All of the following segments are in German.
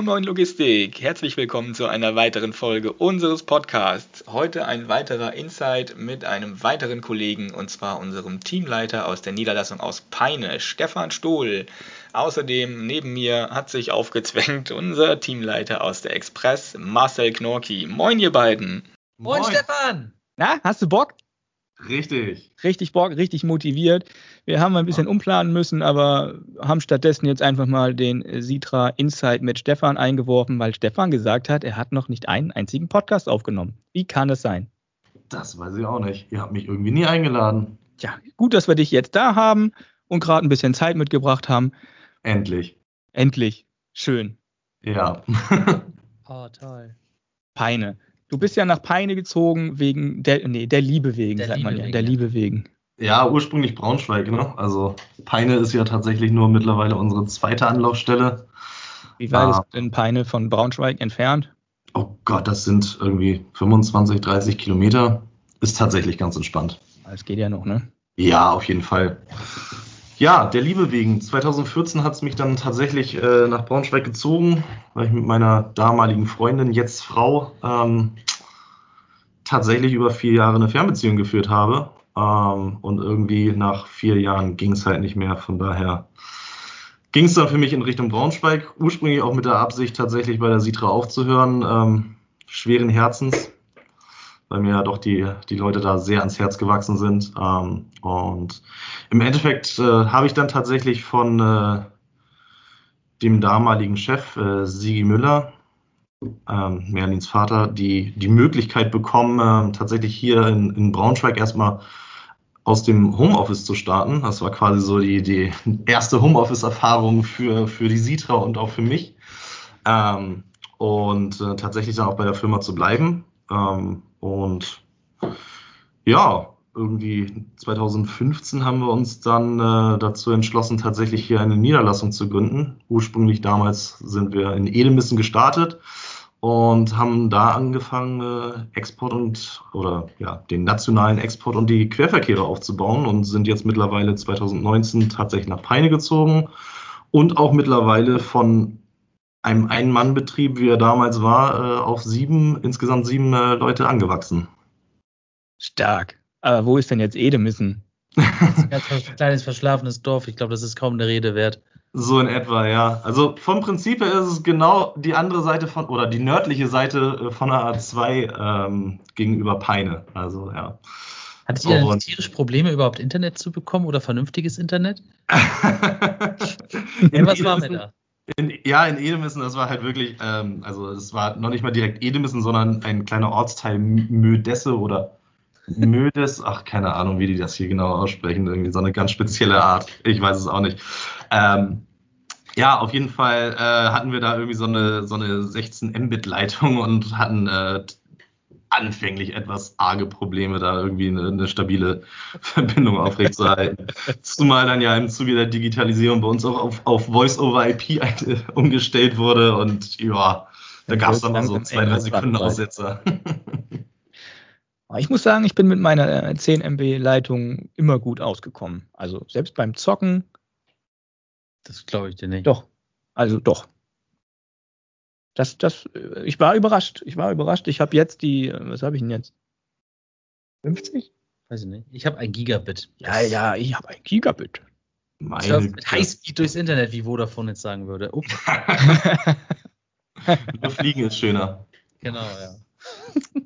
Moin Moin Logistik, herzlich willkommen zu einer weiteren Folge unseres Podcasts. Heute ein weiterer Insight mit einem weiteren Kollegen und zwar unserem Teamleiter aus der Niederlassung aus Peine, Stefan Stohl. Außerdem neben mir hat sich aufgezwängt unser Teamleiter aus der Express, Marcel Knorki. Moin ihr beiden. Moin, Moin. Stefan. Na, hast du Bock? Richtig. Richtig Bock, richtig motiviert. Wir haben ein bisschen umplanen müssen, aber haben stattdessen jetzt einfach mal den Sitra Insight mit Stefan eingeworfen, weil Stefan gesagt hat, er hat noch nicht einen einzigen Podcast aufgenommen. Wie kann das sein? Das weiß ich auch nicht. Ihr habt mich irgendwie nie eingeladen. Tja, gut, dass wir dich jetzt da haben und gerade ein bisschen Zeit mitgebracht haben. Endlich. Endlich. Schön. Ja. oh, toll. Peine. Du bist ja nach Peine gezogen wegen der, nee, der Liebe wegen, der sagt Liebe man ja, wegen, der Liebe wegen. Ja, ursprünglich Braunschweig, ne? Also Peine ist ja tatsächlich nur mittlerweile unsere zweite Anlaufstelle. Wie weit ah. ist denn Peine von Braunschweig entfernt? Oh Gott, das sind irgendwie 25, 30 Kilometer. Ist tatsächlich ganz entspannt. Es geht ja noch, ne? Ja, auf jeden Fall. Ja, der Liebe wegen. 2014 hat es mich dann tatsächlich äh, nach Braunschweig gezogen, weil ich mit meiner damaligen Freundin, jetzt Frau, ähm, tatsächlich über vier Jahre eine Fernbeziehung geführt habe. Ähm, und irgendwie nach vier Jahren ging es halt nicht mehr. Von daher ging es dann für mich in Richtung Braunschweig. Ursprünglich auch mit der Absicht, tatsächlich bei der Sitra aufzuhören. Ähm, schweren Herzens weil mir ja doch die, die Leute da sehr ans Herz gewachsen sind. Ähm, und im Endeffekt äh, habe ich dann tatsächlich von äh, dem damaligen Chef, äh, Sigi Müller, ähm, Merlins Vater, die, die Möglichkeit bekommen, äh, tatsächlich hier in, in Braunschweig erstmal aus dem Homeoffice zu starten. Das war quasi so die, die erste Homeoffice-Erfahrung für, für die Sitra und auch für mich. Ähm, und äh, tatsächlich dann auch bei der Firma zu bleiben. Ähm, und ja, irgendwie 2015 haben wir uns dann äh, dazu entschlossen, tatsächlich hier eine Niederlassung zu gründen. Ursprünglich damals sind wir in Edemissen gestartet und haben da angefangen, äh, Export und oder ja, den nationalen Export und die Querverkehre aufzubauen und sind jetzt mittlerweile 2019 tatsächlich nach Peine gezogen und auch mittlerweile von einem Ein-Mann-Betrieb, wie er damals war, äh, auf sieben, insgesamt sieben äh, Leute angewachsen. Stark. Aber wo ist denn jetzt Edemissen? ein kleines verschlafenes Dorf. Ich glaube, das ist kaum der Rede wert. So in etwa, ja. Also vom Prinzip her ist es genau die andere Seite von, oder die nördliche Seite äh, von der A2 ähm, gegenüber Peine. Also, ja. Hattet ihr oh, tierisch Probleme, überhaupt Internet zu bekommen oder vernünftiges Internet? was war mir da? In, ja, in Edemissen, das war halt wirklich, ähm, also es war noch nicht mal direkt Edemissen, sondern ein kleiner Ortsteil Mödesse oder Mödes, ach, keine Ahnung, wie die das hier genau aussprechen, irgendwie so eine ganz spezielle Art. Ich weiß es auch nicht. Ähm, ja, auf jeden Fall äh, hatten wir da irgendwie so eine, so eine 16 Mbit-Leitung und hatten äh, anfänglich etwas arge Probleme, da irgendwie eine, eine stabile Verbindung aufrechtzuerhalten. Zumal dann ja im Zuge der Digitalisierung bei uns auch auf, auf Voice-over-IP umgestellt wurde und ja, da gab es dann mal so zwei, drei Sekunden Aussetzer. Ich muss sagen, ich bin mit meiner 10 MB Leitung immer gut ausgekommen. Also selbst beim Zocken. Das glaube ich dir nicht. Doch. Also doch. Das, das, ich war überrascht. Ich war überrascht. Ich habe jetzt die, was habe ich denn jetzt? 50? Weiß ich nicht. Ich habe ein Gigabit. Ja, ja, ich habe ein Gigabit. Meine ich mit Highspeed durchs Internet, wie Vodafone jetzt sagen würde. Ups. Überfliegen ist schöner. Genau, ja.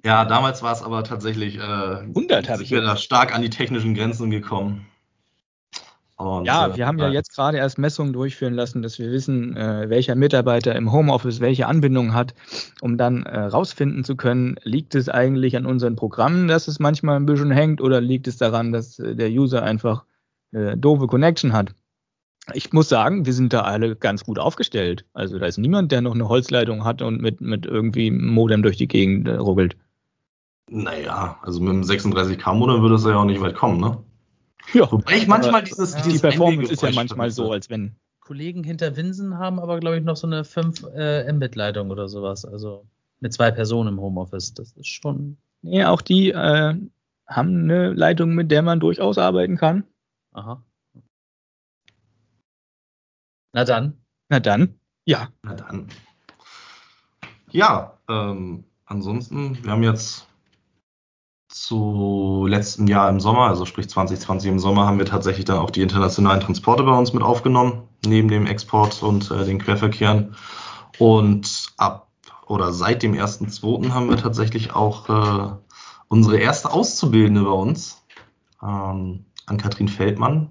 Ja, damals war es aber tatsächlich. Äh, 100 habe ich. Wir da stark an die technischen Grenzen gekommen. Und, ja, äh, wir haben ja jetzt gerade erst Messungen durchführen lassen, dass wir wissen, äh, welcher Mitarbeiter im Homeoffice welche Anbindung hat, um dann äh, rausfinden zu können, liegt es eigentlich an unseren Programmen, dass es manchmal ein bisschen hängt, oder liegt es daran, dass äh, der User einfach äh, doofe Connection hat. Ich muss sagen, wir sind da alle ganz gut aufgestellt. Also da ist niemand, der noch eine Holzleitung hat und mit, mit irgendwie Modem durch die Gegend äh, ruckelt. Naja, also mit einem 36K-Modem würde es ja auch nicht weit kommen, ne? Ja. Wobei ich manchmal dieses, ja, dieses Die Performance ist ja manchmal so, als wenn. Kollegen hinter Winsen haben aber, glaube ich, noch so eine 5 äh, Mbit-Leitung oder sowas. Also mit zwei Personen im Homeoffice. Das ist schon. Nee, auch die äh, haben eine Leitung, mit der man durchaus arbeiten kann. Aha. Na dann. Na dann. Ja. Na dann. ja, ähm, ansonsten, wir haben jetzt zu letzten Jahr im Sommer, also sprich 2020 im Sommer, haben wir tatsächlich dann auch die internationalen Transporte bei uns mit aufgenommen, neben dem Export und äh, den Querverkehren. Und ab oder seit dem 1.2. haben wir tatsächlich auch äh, unsere erste Auszubildende bei uns, ähm, an Kathrin Feldmann.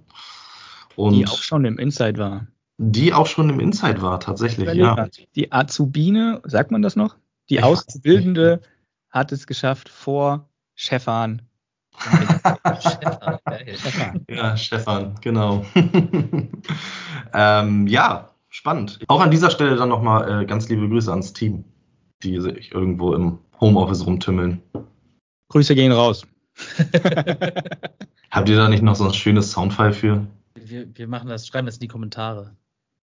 Und die auch schon im Inside war. Die auch schon im Inside war, tatsächlich, ja. Die Azubine, sagt man das noch? Die ich Auszubildende hat es geschafft vor Stefan. Stefan, ja, Stefan, genau. ähm, ja, spannend. Auch an dieser Stelle dann nochmal äh, ganz liebe Grüße ans Team, die sich irgendwo im Homeoffice rumtümmeln. Grüße gehen raus. Habt ihr da nicht noch so ein schönes Soundfile für? Wir, wir machen das, schreiben das in die Kommentare.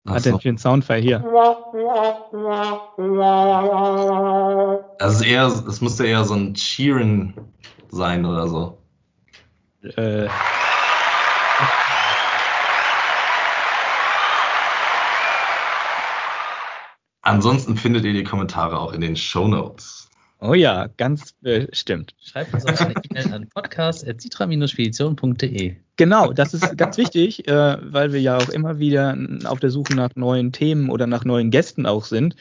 Hat denn für einen Soundfile hier? Also eher, es müsste eher so ein Cheeren sein oder so. Äh. Ansonsten findet ihr die Kommentare auch in den Show Notes. Oh ja, ganz bestimmt. Schreibt uns auch eine E-Mail an podcast.citra-spedition.de. Genau, das ist ganz wichtig, äh, weil wir ja auch immer wieder auf der Suche nach neuen Themen oder nach neuen Gästen auch sind.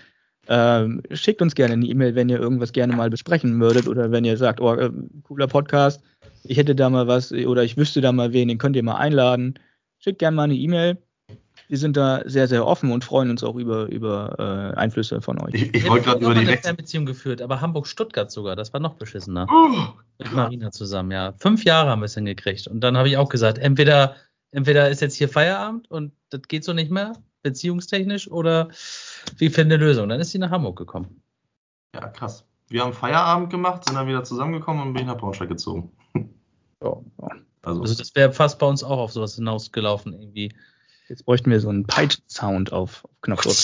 Ähm, schickt uns gerne eine E-Mail, wenn ihr irgendwas gerne mal besprechen würdet oder wenn ihr sagt, oh, äh, cooler Podcast, ich hätte da mal was oder ich wüsste da mal wen, den könnt ihr mal einladen. Schickt gerne mal eine E-Mail wir sind da sehr, sehr offen und freuen uns auch über, über äh, Einflüsse von euch. Ich, ich wollte gerade über die eine Fernbeziehung geführt, aber Hamburg-Stuttgart sogar, das war noch beschissener. Oh, Mit Marina zusammen, ja. Fünf Jahre haben wir es hingekriegt. Und dann habe ich auch gesagt, entweder, entweder ist jetzt hier Feierabend und das geht so nicht mehr, beziehungstechnisch, oder wir finden eine Lösung. Dann ist sie nach Hamburg gekommen. Ja, krass. Wir haben Feierabend gemacht, sind dann wieder zusammengekommen und bin nach Braunschweig gezogen. Ja, ja. Also, also das wäre fast bei uns auch auf sowas hinausgelaufen, irgendwie Jetzt bräuchten wir so einen Peitschen-Sound auf, auf Knopfdruck.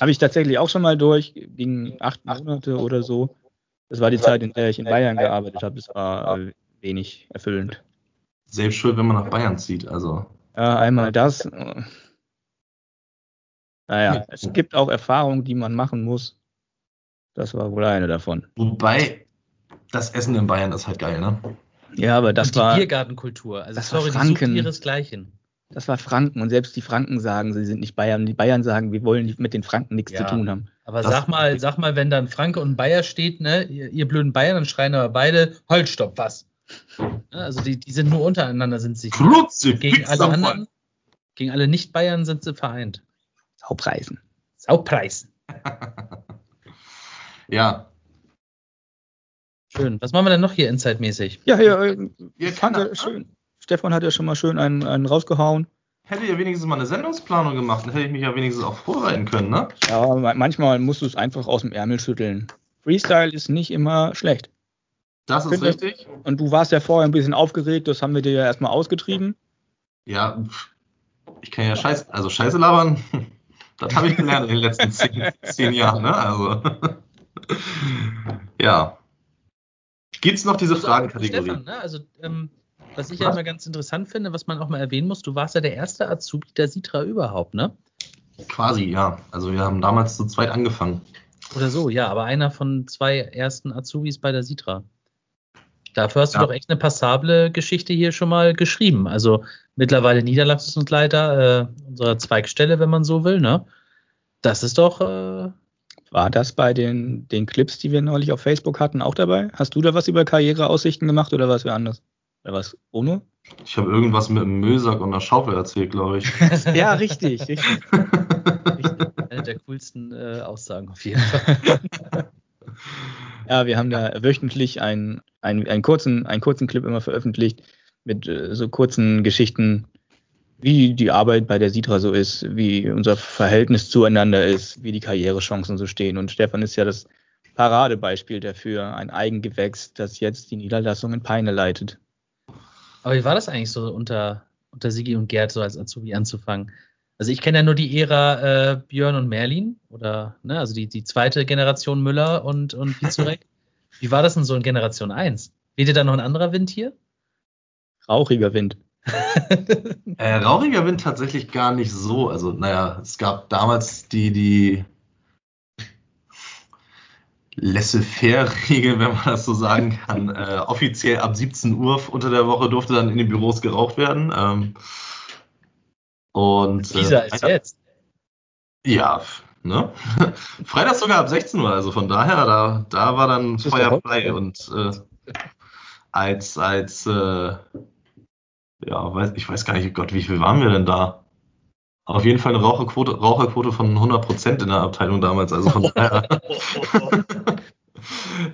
Habe ich tatsächlich auch schon mal durch, ging acht Monate oder so. Das war die Zeit, in der ich in Bayern gearbeitet habe. Es war äh, wenig erfüllend. Selbst schuld, wenn man nach Bayern zieht, also. Ja, einmal das. Naja, es gibt auch Erfahrungen, die man machen muss. Das war wohl eine davon. Wobei, das Essen in Bayern ist halt geil, ne? Ja, aber das und die war. Biergartenkultur. Also, das sorry, war Franken. ihresgleichen. Das war Franken und selbst die Franken sagen, sie sind nicht Bayern. Die Bayern sagen, wir wollen mit den Franken nichts ja, zu tun haben. Aber das sag mal, sag mal, wenn dann Franke und Bayer steht, ne, ihr, ihr blöden Bayern, dann schreien aber beide, halt, stopp, was? Also die, die sind nur untereinander, sind sich Flutze, gegen alle anderen, gegen alle Nicht-Bayern sind sie vereint. Saupreisen. Saupreisen. ja, Schön. Was machen wir denn noch hier Inside-mäßig? Ja, ja, äh, ja fand er schön. Stefan hat ja schon mal schön einen, einen rausgehauen. Hätte ja wenigstens mal eine Sendungsplanung gemacht, dann hätte ich mich ja wenigstens auch vorbereiten können, ne? Ja, manchmal musst du es einfach aus dem Ärmel schütteln. Freestyle ist nicht immer schlecht. Das ist richtig. Und du warst ja vorher ein bisschen aufgeregt, das haben wir dir ja erstmal ausgetrieben. Ja, ich kann ja Scheiße, also Scheiße labern, das habe ich gelernt in den letzten zehn, zehn Jahren, ne? Also. ja. Gibt es noch diese Fragenkategorie? Stefan, ne? Also, ähm, was ich was? ja immer ganz interessant finde, was man auch mal erwähnen muss, du warst ja der erste Azubi der Sitra überhaupt, ne? Quasi, ja. Also wir haben damals zu zweit angefangen. Oder so, ja, aber einer von zwei ersten Azubis bei der Sitra. Dafür hast ja. du doch echt eine passable Geschichte hier schon mal geschrieben. Also mittlerweile Niederlassungsleiter äh, unserer Zweigstelle, wenn man so will, ne? Das ist doch äh, war das bei den, den Clips, die wir neulich auf Facebook hatten, auch dabei? Hast du da was über Karriereaussichten gemacht oder was wir anders? Oder was, Bruno? Ich habe irgendwas mit einem Müllsack und einer Schaufel erzählt, glaube ich. ja, richtig, richtig. richtig. Eine der coolsten äh, Aussagen auf jeden Fall. ja, wir haben da wöchentlich einen, einen, einen, kurzen, einen kurzen Clip immer veröffentlicht mit äh, so kurzen Geschichten wie die Arbeit bei der Sitra so ist, wie unser Verhältnis zueinander ist, wie die Karrierechancen so stehen. Und Stefan ist ja das Paradebeispiel dafür, ein Eigengewächs, das jetzt die Niederlassung in Peine leitet. Aber wie war das eigentlich so unter, unter Sigi und Gerd so als Azubi anzufangen? Also ich kenne ja nur die Ära äh, Björn und Merlin oder ne, also die, die zweite Generation Müller und, und Vizurek. wie war das denn so in Generation 1? Weht ihr da noch ein anderer Wind hier? Rauchiger Wind. äh, rauchiger Wind tatsächlich gar nicht so. Also, naja, es gab damals die, die Laissez-faire-Regel, wenn man das so sagen kann. Äh, offiziell ab 17 Uhr unter der Woche durfte dann in den Büros geraucht werden. Ähm, und Dieser äh, ist jetzt. Ja, ne? Freitag sogar ab 16 Uhr, also von daher, da, da war dann Feuer frei und äh, als, als, äh, ja, weiß, ich weiß gar nicht, Gott, wie viel waren wir denn da? Auf jeden Fall eine Raucherquote, Raucherquote von 100% in der Abteilung damals, also von daher.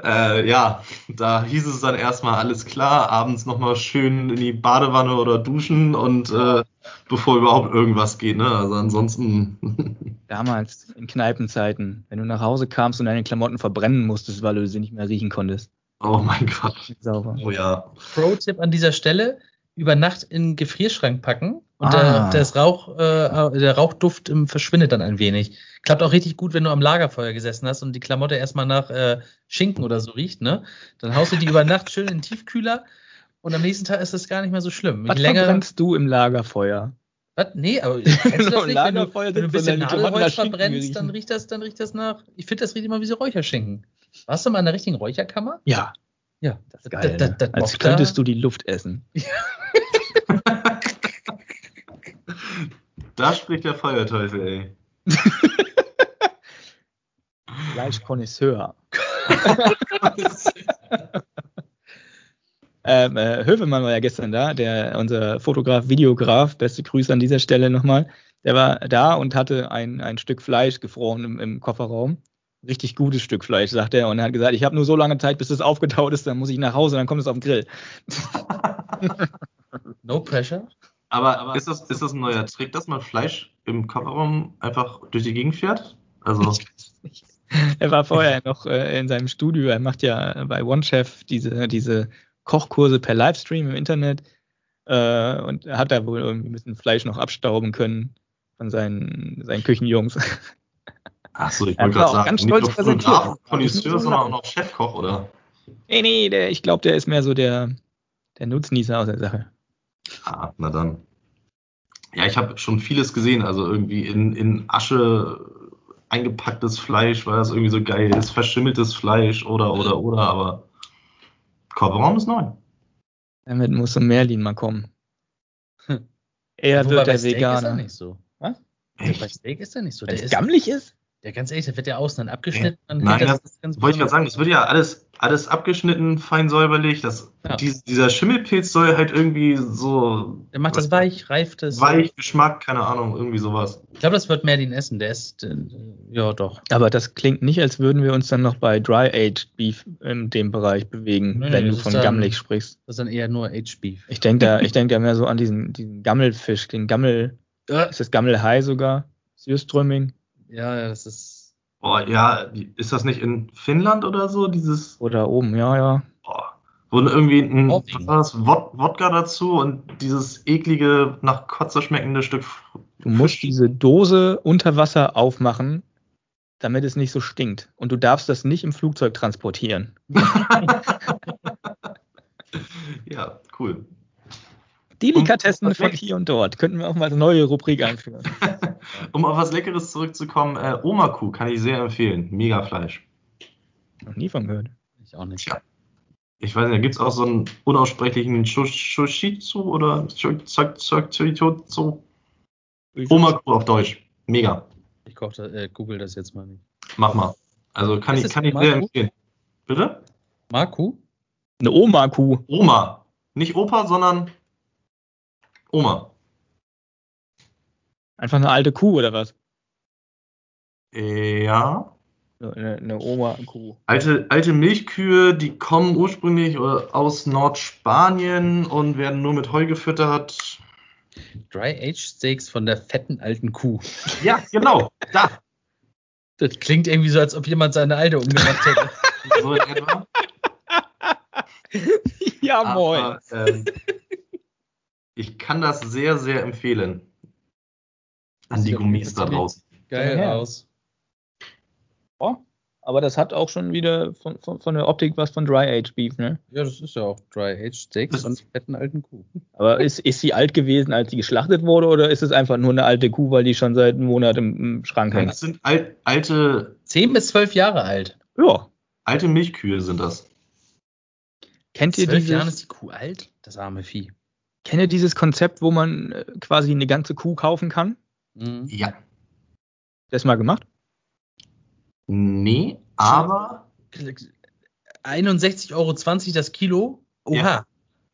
äh, ja, da hieß es dann erstmal alles klar, abends nochmal schön in die Badewanne oder duschen und äh, bevor überhaupt irgendwas geht, ne? Also ansonsten. Damals in Kneipenzeiten, wenn du nach Hause kamst und deine Klamotten verbrennen musstest, weil du sie nicht mehr riechen konntest. Oh mein Gott. Sauber. Oh ja. Pro-Tipp an dieser Stelle: über Nacht in den Gefrierschrank packen und ah. der, Rauch, äh, der Rauchduft ähm, verschwindet dann ein wenig. Klappt auch richtig gut, wenn du am Lagerfeuer gesessen hast und die Klamotte erstmal nach äh, Schinken oder so riecht, ne? Dann haust du die über Nacht schön in den Tiefkühler und am nächsten Tag ist das gar nicht mehr so schlimm. Was länger verbrennst du im Lagerfeuer? Was? Nee, aber kennst du das nicht? Wenn du, wenn du ein bisschen Nadelholz verbrennst, dann riecht das, dann riecht das nach. Ich finde, das riecht immer wie so Räucherschinken. Warst du mal in der richtigen Räucherkammer? Ja. Ja, das ist geil. Da, da, da, Als könntest du die Luft essen. da spricht der Feuerteufel, ey. Fleischkonnoisseur. ähm, äh, Hövemann war ja gestern da, der unser Fotograf, Videograf, beste Grüße an dieser Stelle nochmal. Der war da und hatte ein, ein Stück Fleisch gefroren im, im Kofferraum richtig gutes Stück Fleisch, sagt er. Und er hat gesagt, ich habe nur so lange Zeit, bis es aufgetaut ist, dann muss ich nach Hause, dann kommt es auf den Grill. no pressure. Aber, Aber ist, das, ist das ein neuer Trick, dass man Fleisch im Kofferraum einfach durch die Gegend fährt? Also. er war vorher noch äh, in seinem Studio. Er macht ja bei OneChef diese, diese Kochkurse per Livestream im Internet. Äh, und hat da wohl irgendwie ein bisschen Fleisch noch abstauben können von seinen, seinen Küchenjungs. Achso, ich wollte gerade sagen, ganz stolz nicht nur Konnoisseur, sondern auch noch Chefkoch, oder? Nee, nee, der, ich glaube, der ist mehr so der, der Nutznießer aus der Sache. Ah, na dann. Ja, ich habe schon vieles gesehen, also irgendwie in, in Asche eingepacktes Fleisch, weil das irgendwie so geil ist, verschimmeltes Fleisch oder, oder, oder, aber Kofferraum ist neu. Damit muss so Merlin mal kommen. Er wird der Veganer. Ist er nicht so. Was? Bei Steak ist er nicht so. Wenn der es gammelig ist? Ja, ganz ehrlich, da wird ja außen dann abgeschnitten. Dann Nein, das, das, das wollte ich gerade sagen, das wird ja alles, alles abgeschnitten, fein säuberlich. Das, ja. die, dieser Schimmelpilz soll halt irgendwie so. Der macht das weich, reift es. Weich, Geschmack, keine Ahnung, irgendwie sowas. Ich glaube, das wird Merlin essen, der ist, äh, ja doch. Aber das klingt nicht, als würden wir uns dann noch bei Dry Aged Beef in dem Bereich bewegen, nee, wenn du von dann, gammelig sprichst. Das ist dann eher nur Aged Beef. Ich denke da, ich denke da mehr so an diesen, diesen Gammelfisch, den Gammel, äh. ist das Gammelhai sogar? Sürströmming? Ja, das ist Oh ja, ist das nicht in Finnland oder so, dieses. Oder oben, ja, ja. Oh, wo irgendwie ein was war das, Wodka dazu und dieses eklige, nach Kotze schmeckende Stück. Du musst diese Dose unter Wasser aufmachen, damit es nicht so stinkt. Und du darfst das nicht im Flugzeug transportieren. ja, cool. Delikatessen von hier und dort. Könnten wir auch mal eine neue Rubrik einführen. um auf was Leckeres zurückzukommen, äh, Oma-Kuh kann ich sehr empfehlen. Mega Fleisch. Noch nie von gehört. Ich auch nicht. Ja. Ich weiß nicht, da gibt es auch so einen unaussprechlichen Shoshitsu oder Chorizo. Oma-Kuh auf Deutsch. Mega. Ich koche, äh, google das jetzt mal nicht. Mach mal. Also kann ich, kann ich sehr empfehlen. Bitte? Maku? Eine Oma-Kuh. Oma. Nicht Opa, sondern Oma. Einfach eine alte Kuh oder was? Ja. Eine, eine Oma-Kuh. Alte, alte Milchkühe, die kommen ursprünglich aus Nordspanien und werden nur mit Heu gefüttert. Dry-Aged Steaks von der fetten alten Kuh. Ja, genau. Da. Das klingt irgendwie so, als ob jemand seine alte umgebracht hätte. so in etwa. Ja, moin. Aber, ähm, ich kann das sehr, sehr empfehlen. An die Gummis da draußen. Geil ja. aus. Oh, aber das hat auch schon wieder von, von, von der Optik was von Dry Age Beef, ne? Ja, das ist ja auch Dry Age Steaks und fetten alten Kuh. Aber ist, ist sie alt gewesen, als sie geschlachtet wurde, oder ist es einfach nur eine alte Kuh, weil die schon seit einem Monat im, im Schrank hängt? Das sind alt, alte. 10 bis 12 Jahre alt. Ja. Alte Milchkühe sind das. Kennt ihr dieses? Jahren ist die Kuh alt? Das arme Vieh. Kennt ihr dieses Konzept, wo man äh, quasi eine ganze Kuh kaufen kann? Mhm. Ja. Das mal gemacht? Nee, aber 61,20 Euro das Kilo. Oha. Ja.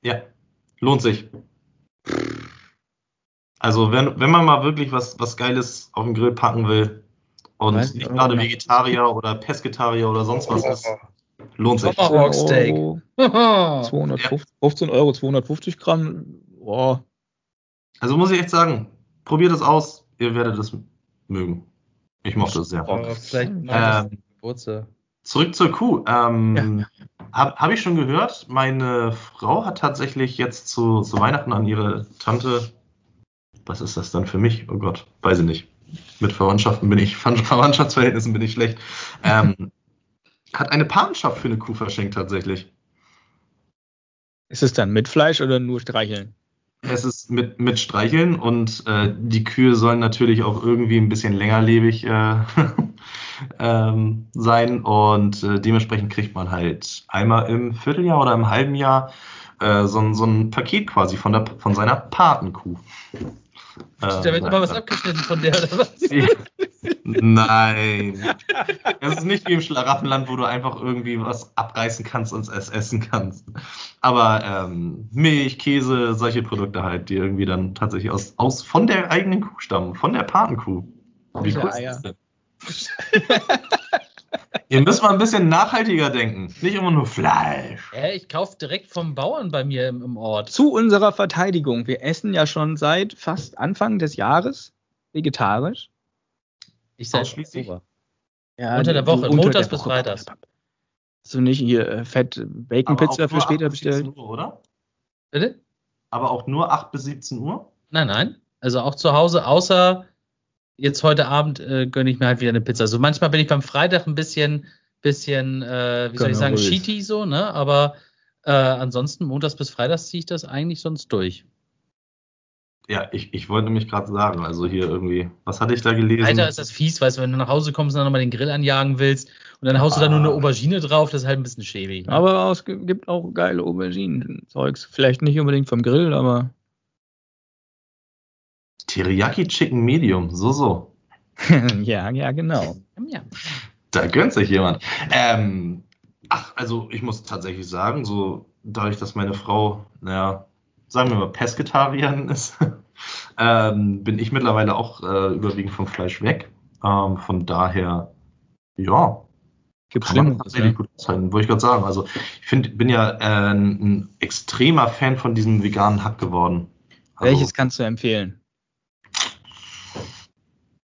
ja, lohnt sich. Also wenn, wenn man mal wirklich was, was Geiles auf den Grill packen will und Weiß nicht gerade Vegetarier oder Pesketarier oder sonst was ist, lohnt sich. Tomahawk Steak. 250, 15 Euro, 250 Gramm. Boah. Also muss ich echt sagen, probiert es aus, ihr werdet es mögen. Ich mochte es sehr. Oh, vielleicht ähm, Zurück zur Kuh. Ähm, ja. Habe hab ich schon gehört, meine Frau hat tatsächlich jetzt zu, zu Weihnachten an ihre Tante was ist das dann für mich? Oh Gott, weiß ich nicht. Mit Verwandtschaften bin ich, Verwandtschaftsverhältnissen bin ich schlecht. Ähm, hat eine Patenschaft für eine Kuh verschenkt tatsächlich. Ist es dann mit Fleisch oder nur streicheln? Es ist mit, mit Streicheln und äh, die Kühe sollen natürlich auch irgendwie ein bisschen längerlebig äh, ähm, sein und äh, dementsprechend kriegt man halt einmal im Vierteljahr oder im halben Jahr äh, so, so ein Paket quasi von, der, von seiner Patenkuh. Da wird immer was abgeschnitten von der oder was? Nein. Es ist nicht wie im Schlaraffenland, wo du einfach irgendwie was abreißen kannst und es essen kannst. Aber ähm, Milch, Käse, solche Produkte halt, die irgendwie dann tatsächlich aus, aus von der eigenen Kuh stammen, von der Patenkuh. Wie cool ist das denn? Ihr müsst mal ein bisschen nachhaltiger denken. Nicht immer nur Fleisch. Ja, ich kaufe direkt vom Bauern bei mir im, im, Ort. Zu unserer Verteidigung. Wir essen ja schon seit fast Anfang des Jahres vegetarisch. Ich seit schließlich. Ja, unter der Woche, montags bis freitags. Hast du nicht hier äh, Fett Bacon Pizza für später bestellt? Uhr, oder? Bitte? Aber auch nur 8 bis 17 Uhr? Nein, nein. Also auch zu Hause, außer jetzt heute Abend äh, gönne ich mir halt wieder eine Pizza. So manchmal bin ich beim Freitag ein bisschen, bisschen, äh, wie soll ich sagen, cheaty so, ne? Aber äh, ansonsten montags bis freitags ziehe ich das eigentlich sonst durch. Ja, ich, ich wollte nämlich gerade sagen, also hier irgendwie, was hatte ich da gelesen? Alter, ist das fies, weißt du, wenn du nach Hause kommst und dann nochmal den Grill anjagen willst und dann haust ah. du da nur eine ah. Aubergine drauf, das ist halt ein bisschen schäbig. Ne? Aber es gibt auch geile Auberginen-Zeugs. Vielleicht nicht unbedingt vom Grill, aber Teriyaki Chicken Medium, so, so. ja, ja, genau. Ja. Da gönnt sich jemand. Ähm, ach, also ich muss tatsächlich sagen, so dadurch, dass meine Frau, naja, sagen wir mal, Pesketarierin ist, ähm, bin ich mittlerweile auch äh, überwiegend vom Fleisch weg. Ähm, von daher, ja. Gibt Schlimmeres, tatsächlich ne? gut aushalten, wollte ich gerade sagen. Also ich find, bin ja äh, ein extremer Fan von diesem veganen Hack geworden. Also, Welches kannst du empfehlen?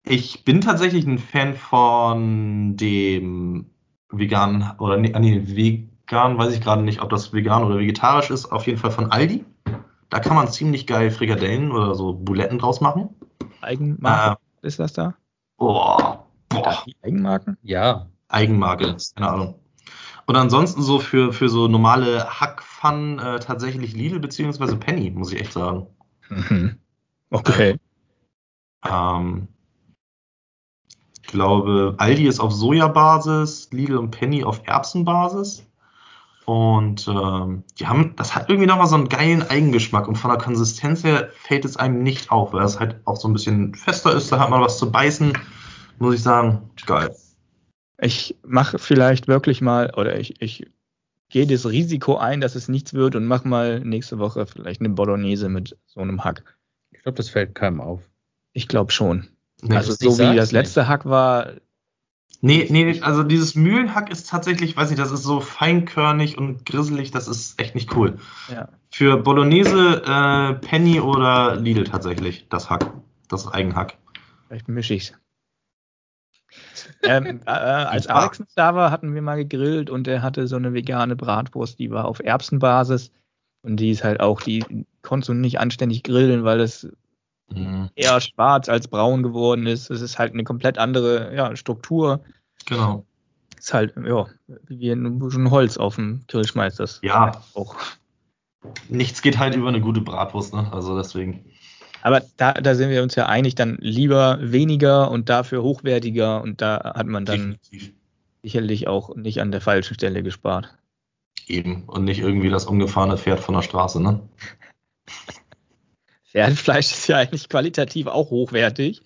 Ich bin tatsächlich ein Fan von dem veganen oder nee, nee vegan, weiß ich gerade nicht, ob das vegan oder vegetarisch ist. Auf jeden Fall von Aldi. Da kann man ziemlich geil Frikadellen oder so Buletten draus machen. Eigenmarke äh, ist das da? Oh, boah. Eigenmarken? Ja. Eigenmarke, keine Ahnung. Und ansonsten so für, für so normale Hackpfannen äh, tatsächlich Lidl bzw. Penny, muss ich echt sagen. Mhm. Okay. Ähm, glaube, Aldi ist auf Sojabasis, Lidl und Penny auf Erbsenbasis. Und ähm, die haben, das hat irgendwie nochmal so einen geilen Eigengeschmack. Und von der Konsistenz her fällt es einem nicht auf, weil es halt auch so ein bisschen fester ist. Da hat man was zu beißen. Muss ich sagen, geil. Ich mache vielleicht wirklich mal, oder ich, ich gehe das Risiko ein, dass es nichts wird und mache mal nächste Woche vielleicht eine Bolognese mit so einem Hack. Ich glaube, das fällt keinem auf. Ich glaube schon. Nee, also so wie das letzte nicht. Hack war. Nee, nee, also dieses Mühlenhack ist tatsächlich, weiß ich, das ist so feinkörnig und grisselig, das ist echt nicht cool. Ja. Für Bolognese, äh, Penny oder Lidl tatsächlich, das Hack, das Eigenhack. Vielleicht mische ich's. ähm, äh, als Alex da war, hatten wir mal gegrillt und er hatte so eine vegane Bratwurst, die war auf Erbsenbasis und die ist halt auch, die konntest du nicht anständig grillen, weil das mhm. eher schwarz als braun geworden ist. Es ist halt eine komplett andere ja, Struktur. Genau. Ist halt, ja, wie ein Holz auf dem Grill schmeißt das. Ja. Auch. Nichts geht halt über eine gute Bratwurst, ne? Also deswegen. Aber da, da sind wir uns ja einig, dann lieber weniger und dafür hochwertiger und da hat man dann. Definitiv. Sicherlich auch nicht an der falschen Stelle gespart. Eben. Und nicht irgendwie das umgefahrene Pferd von der Straße, ne? Pferdefleisch ist ja eigentlich qualitativ auch hochwertig.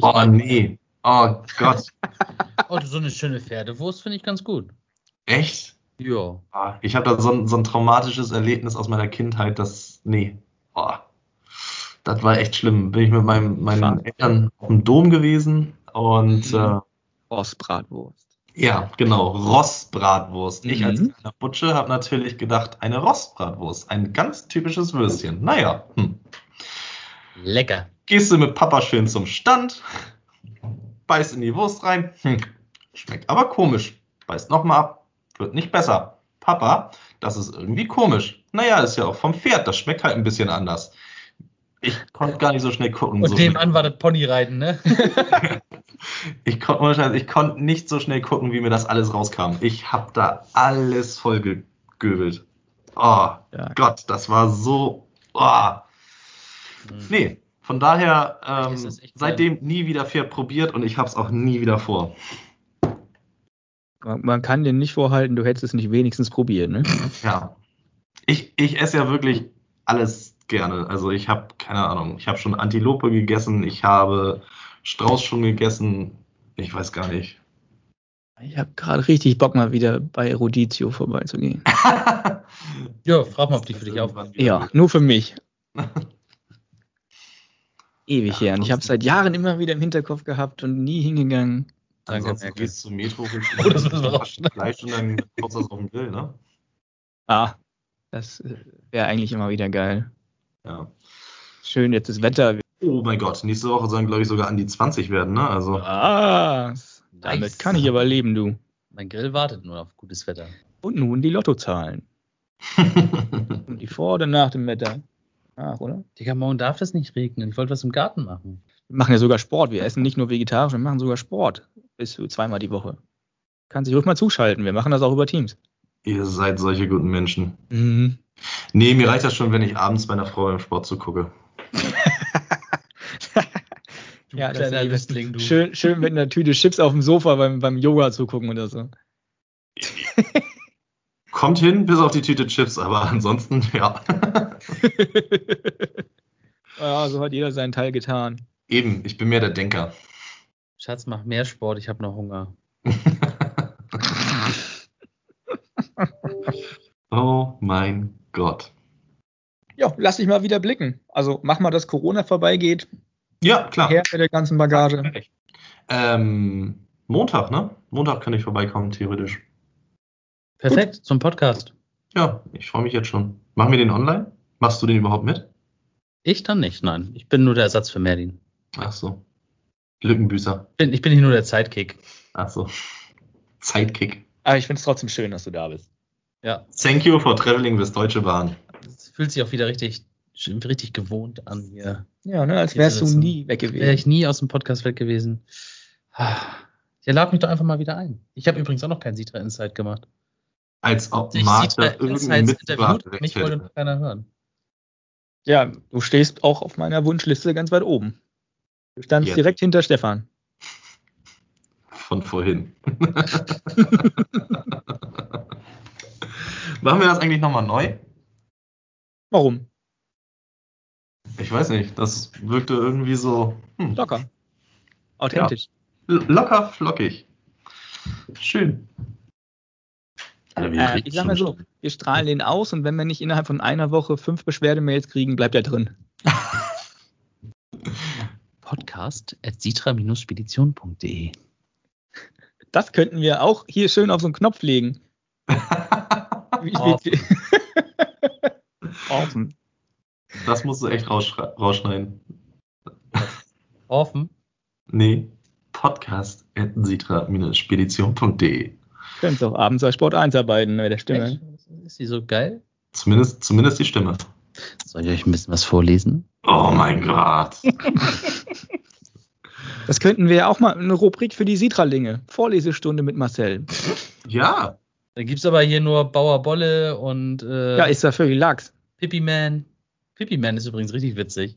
oh nee. Oh Gott. oh, so eine schöne Pferdewurst finde ich ganz gut. Echt? Ja. Ah, ich habe da so ein, so ein, traumatisches Erlebnis aus meiner Kindheit, das. Nee. Oh, das war echt schlimm. Bin ich mit meinem, meinen Eltern auf dem Dom gewesen und. Mhm. Äh, Rostbratwurst. Ja, genau, Rostbratwurst. Mhm. Ich als mhm. kleiner Butsche habe natürlich gedacht, eine Rostbratwurst, ein ganz typisches Würstchen. Naja. Hm. Lecker. Gehst du mit Papa schön zum Stand, beißt in die Wurst rein, hm. schmeckt aber komisch. Beißt nochmal ab, wird nicht besser. Papa, das ist irgendwie komisch. Naja, ist ja auch vom Pferd, das schmeckt halt ein bisschen anders. Ich konnte gar nicht so schnell gucken. Und so nebenan war das Ponyreiten, ne? ich konnte ich konnt nicht so schnell gucken, wie mir das alles rauskam. Ich habe da alles voll gegöbelt. Oh ja. Gott, das war so. Oh. Hm. Nee, von daher ähm, seitdem nie wieder Pferd probiert und ich habe es auch nie wieder vor. Man, man, kann dir nicht vorhalten, du hättest es nicht wenigstens probiert, ne? Ja. Ich, ich esse ja wirklich alles gerne. Also ich habe, keine Ahnung, ich habe schon Antilope gegessen, ich habe Strauß schon gegessen, ich weiß gar nicht. Ich habe gerade richtig Bock, mal wieder bei Eruditio vorbeizugehen. ja, frag mal, ob die für dich aufmachen. Ja, nur für mich. Ewig ja, her. Und ich habe seit Jahren immer wieder im Hinterkopf gehabt und nie hingegangen. Danke, Ansonsten Merkel. gehst du zum Metro, oh, das müssen wir auch Fleisch und dann du das auf den Grill, ne? Ah, das äh, wäre eigentlich immer wieder geil. Ja. Schön, jetzt das Wetter. Oh mein Gott, nächste Woche sollen, glaube ich, sogar an die 20 werden, ne? Also. Ah, damit nice. kann ich aber leben, du. Mein Grill wartet nur auf gutes Wetter. Und nun die Lottozahlen. und die vor oder nach dem Wetter? Ach, oder? Digga, morgen darf es nicht regnen. Ich wollte was im Garten machen. Wir machen ja sogar Sport. Wir essen nicht nur vegetarisch, wir machen sogar Sport. Bis zu zweimal die Woche. Kann sich ruhig mal zuschalten. Wir machen das auch über Teams. Ihr seid solche guten Menschen. Mhm. Nee, mir reicht das schon, wenn ich abends meiner Frau im Sport zugucke. ja, das ist Lüstling, du. Schön, schön mit einer Tüte Chips auf dem Sofa beim, beim Yoga zugucken oder so. Kommt hin, bis auf die Tüte Chips, aber ansonsten, ja. ja, so hat jeder seinen Teil getan. Eben, ich bin mehr der Denker. Schatz, mach mehr Sport, ich habe noch Hunger. oh mein Gott. Ja, lass dich mal wieder blicken. Also mach mal, dass Corona vorbeigeht. Ja, klar. Her mit der ganzen Bagage. Ähm, Montag, ne? Montag kann ich vorbeikommen, theoretisch. Perfekt, Gut. zum Podcast. Ja, ich freue mich jetzt schon. Machen wir den online? Machst du den überhaupt mit? Ich dann nicht, nein. Ich bin nur der Ersatz für Merlin. Ach so. Lückenbüßer. Ich bin, ich bin hier nur der Zeitkick. Ach so. Zeitkick. Aber ich finde es trotzdem schön, dass du da bist. Ja. Thank you for traveling with Deutsche Bahn. Es fühlt sich auch wieder richtig, richtig gewohnt an hier. Ja, ne, als wärst du nie weg gewesen. Wäre ich nie aus dem Podcast weg gewesen. Ja, lad mich doch einfach mal wieder ein. Ich habe übrigens auch noch keinen Sitra Insight gemacht. Als ob Marc da irgendein Mitbewerber Mich wollte noch keiner hören. Ja, du stehst auch auf meiner Wunschliste ganz weit oben. Du standst Jetzt. direkt hinter Stefan. Von vorhin. Machen wir das eigentlich nochmal neu? Warum? Ich weiß nicht, das wirkte irgendwie so. Hm. Locker. Authentisch. Ja. Locker, flockig. Schön. Äh, ich sag mal so, wir strahlen den aus und wenn wir nicht innerhalb von einer Woche fünf Beschwerdemails kriegen, bleibt er drin. Podcast at sitra-spedition.de Das könnten wir auch hier schön auf so einen Knopf legen. Offen. Das musst du echt rausschneiden. Offen? Nee. Podcast at sitra-spedition.de Könntest auch abends bei Sport 1 arbeiten mit der Stimme. Echt? Ist die so geil? Zumindest, zumindest die Stimme. Soll ich euch ein bisschen was vorlesen? Oh mein Gott. Das könnten wir ja auch mal eine Rubrik für die Sitralinge. Vorlesestunde mit Marcel. Ja. Da gibt es aber hier nur Bauer Bolle und. Äh, ja, ist da völlig Lachs. Pippi Man. Pippi Man ist übrigens richtig witzig.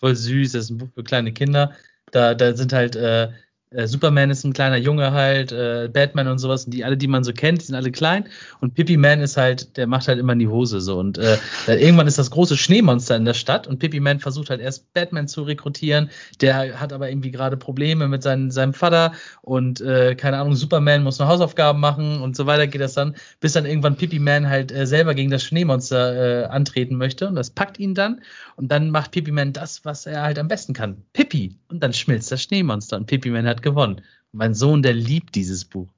Voll süß, das ist ein Buch für kleine Kinder. Da, da sind halt äh, Superman ist ein kleiner Junge halt, äh, Batman und sowas, und die alle, die man so kennt, die sind alle klein. Und Pippi Man ist halt, der macht halt immer in die Hose so. Und äh, irgendwann ist das große Schneemonster in der Stadt und Pippi Man versucht halt erst Batman zu rekrutieren. Der hat aber irgendwie gerade Probleme mit seinen, seinem Vater und äh, keine Ahnung, Superman muss noch Hausaufgaben machen und so weiter geht das dann, bis dann irgendwann Pippi Man halt äh, selber gegen das Schneemonster äh, antreten möchte. Und das packt ihn dann. Und dann macht Pippi Man das, was er halt am besten kann. Pippi. Und dann schmilzt das Schneemonster. Und Pippi Man hat gewonnen. mein Sohn, der liebt dieses Buch.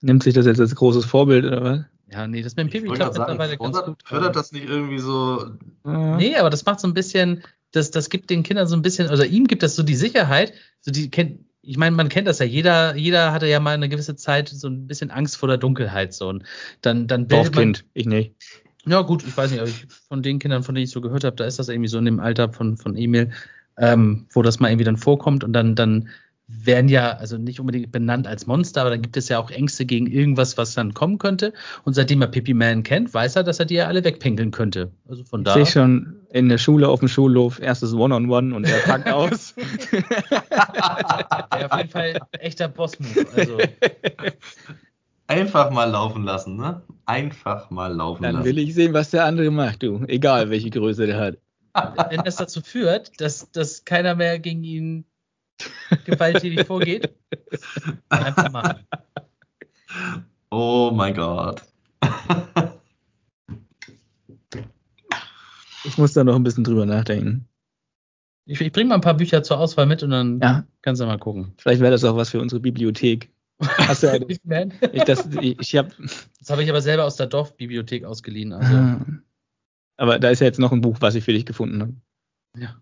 Nimmt sich das jetzt als großes Vorbild, oder was? Ja, nee, das mit dem Pipi klappt mittlerweile ganz gut. Fördert das nicht irgendwie so. Nee, aber das macht so ein bisschen, das, das gibt den Kindern so ein bisschen, oder ihm gibt das so die Sicherheit, so die kennt, ich meine, man kennt das ja, jeder, jeder hatte ja mal eine gewisse Zeit so ein bisschen Angst vor der Dunkelheit, so und dann, dann Dorfkind, ich nicht. Ja, gut, ich weiß nicht, aber ich, von den Kindern, von denen ich so gehört habe, da ist das irgendwie so in dem Alter von, von Emil, ähm, wo das mal irgendwie dann vorkommt und dann, dann werden ja also nicht unbedingt benannt als Monster, aber dann gibt es ja auch Ängste gegen irgendwas, was dann kommen könnte. Und seitdem er Pippi Man kennt, weiß er, dass er die ja alle wegpinkeln könnte. Also von da. Ich sehe schon in der Schule auf dem Schulhof erstes One-on-One -on -One und er packt aus. ja, auf jeden Fall echter Boss-Move. Also. Einfach mal laufen lassen, ne? Einfach mal laufen dann lassen. Dann will ich sehen, was der andere macht, du. Egal, welche Größe der hat. Wenn das dazu führt, dass, dass keiner mehr gegen ihn gewalttätig vorgeht. Einfach machen. Oh mein Gott. ich muss da noch ein bisschen drüber nachdenken. Ich, ich bringe mal ein paar Bücher zur Auswahl mit und dann ja. kannst du mal gucken. Vielleicht wäre das auch was für unsere Bibliothek. Hast du ich, das, ich, ich hab, das habe ich aber selber aus der Dorfbibliothek ausgeliehen. Also. Ah. Aber da ist ja jetzt noch ein Buch, was ich für dich gefunden habe. Ja.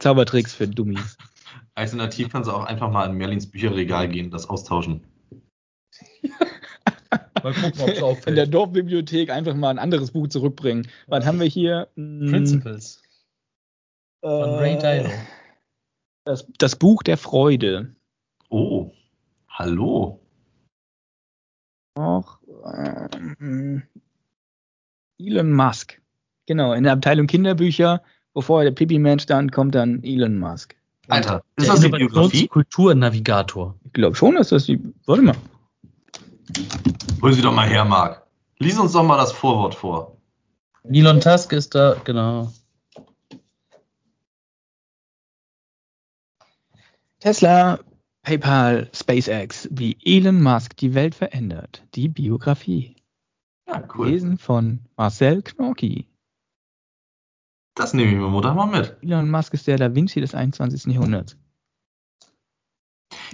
Zaubertricks für Dummies. Alternativ kannst du auch einfach mal in Merlins Bücherregal gehen, das austauschen. mal gucken, ob es auffällt. In der Dorfbibliothek einfach mal ein anderes Buch zurückbringen. Was haben wir hier? Hm, Principles. Von äh, Ray Dalio. Das, das Buch der Freude. Oh, hallo. Auch ähm, Elon Musk. Genau, in der Abteilung Kinderbücher, wo vorher der Pippi-Man stand, kommt dann Elon Musk. Alter, ist das die Biografie? Kulturnavigator. Ich glaube schon, dass das die. Warte mal. Hol sie doch mal her, Marc. Lies uns doch mal das Vorwort vor. Elon Tusk ist da, genau. Tesla, PayPal, SpaceX, wie Elon Musk die Welt verändert. Die Biografie. Ja, cool. Lesen von Marcel Knorki. Das nehme ich mir Mutter mal mit. Elon Musk ist der Da Vinci des 21. Jahrhunderts.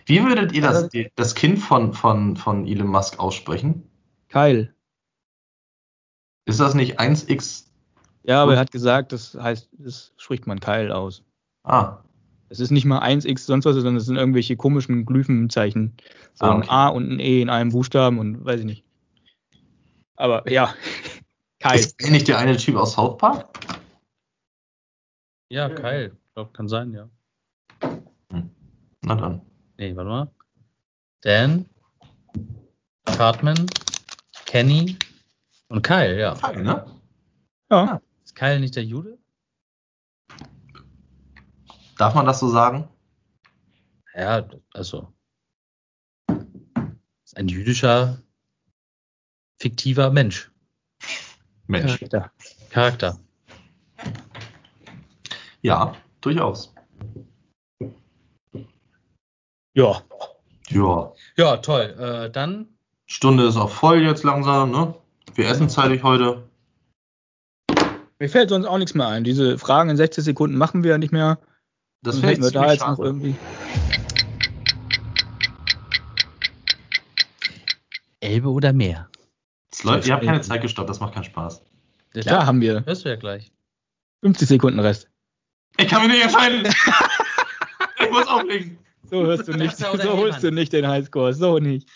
Wie würdet ihr das, das Kind von, von, von Elon Musk aussprechen? Kyle. Ist das nicht 1x? Ja, aber er hat gesagt, das heißt, das spricht man Kyle aus. Ah. Es ist nicht mal 1x sonst was, sondern es sind irgendwelche komischen Glyphenzeichen. So ah, okay. ein A und ein E in einem Buchstaben und weiß ich nicht. Aber ja, Kyle. Ist nicht der eine Typ aus South Park? Ja, Kyle. Ich glaube, kann sein, ja. Hm. Na dann. Nee, warte mal. Dan, Cartman, Kenny und Kyle, ja. Kyle, ne? Ja. Ist Kyle nicht der Jude? Darf man das so sagen? Ja, also. Ist ein jüdischer, fiktiver Mensch. Mensch. Charakter. Charakter. Ja, durchaus. Ja. Ja. Ja, toll. Äh, dann. Stunde ist auch voll jetzt langsam, ne? Wir essen zeitig heute. Mir fällt sonst auch nichts mehr ein. Diese Fragen in 60 Sekunden machen wir ja nicht mehr. Das fällt mir da jetzt noch irgendwie. Elbe oder Meer? Läuft, ihr habt keine Zeit gestoppt, das macht keinen Spaß. Ja, Klar haben wir. Hörst du ja gleich. 50 Sekunden Rest. Ich kann mich nicht entscheiden. ich muss auflegen. So hörst du nicht, so holst du nicht den Highscore, so nicht.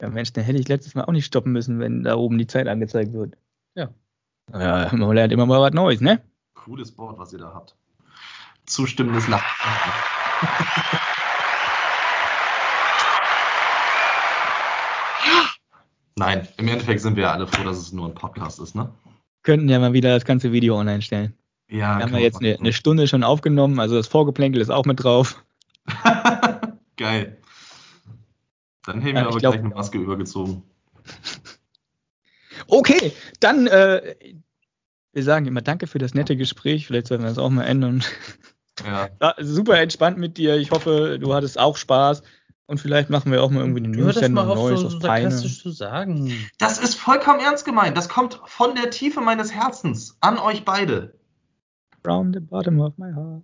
Ja, Mensch, dann hätte ich letztes Mal auch nicht stoppen müssen, wenn da oben die Zeit angezeigt wird. Ja. Ja, man lernt immer mal was Neues, ne? Cooles Board, was ihr da habt. Zustimmendes Lachen. Nein, im Endeffekt sind wir ja alle froh, dass es nur ein Podcast ist, ne? Könnten ja mal wieder das ganze Video online stellen. Ja, wir haben ja jetzt eine, eine, Stunde schon aufgenommen, also das Vorgeplänkel ist auch mit drauf. Geil. Dann hätten wir ja, aber glaub, gleich eine Maske übergezogen. Okay, dann, äh, wir sagen immer Danke für das nette Gespräch. Vielleicht sollten wir das auch mal ändern. Ja. Super entspannt mit dir. Ich hoffe, du hattest auch Spaß. Und vielleicht machen wir auch mal irgendwie eine News-Sendung Neues so, so sarkastisch zu sagen. Das ist vollkommen ernst gemeint. Das kommt von der Tiefe meines Herzens an euch beide. From the bottom of my heart.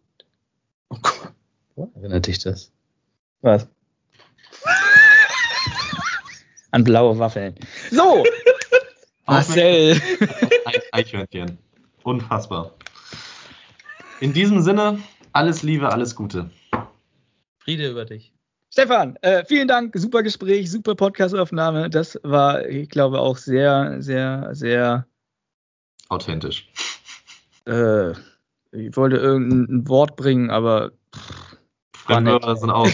Oh Gott. Wo erinnert dich das? Was? an blaue Waffeln. So! Marcel! Ein Eichhörnchen. Unfassbar. In diesem Sinne, alles Liebe, alles Gute. Friede über dich. Stefan, äh, vielen Dank, super Gespräch, super Podcastaufnahme. Das war, ich glaube, auch sehr, sehr, sehr authentisch. Äh, ich wollte irgendein Wort bringen, aber Fremdwörter sind aus.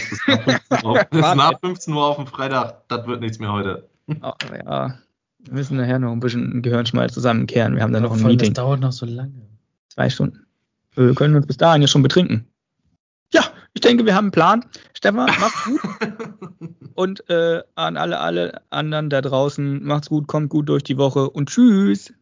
Bis nach, nach 15 Uhr auf dem Freitag, das wird nichts mehr heute. Oh, ja, wir müssen nachher noch ein bisschen Gehirnschmalz zusammenkehren. Wir haben da noch ein voll, Meeting. Das dauert noch so lange. Zwei Stunden. Wir können uns bis dahin ja schon betrinken. Ich denke, wir haben einen Plan. Stefan, macht's gut. und äh, an alle, alle anderen da draußen, macht's gut, kommt gut durch die Woche und tschüss.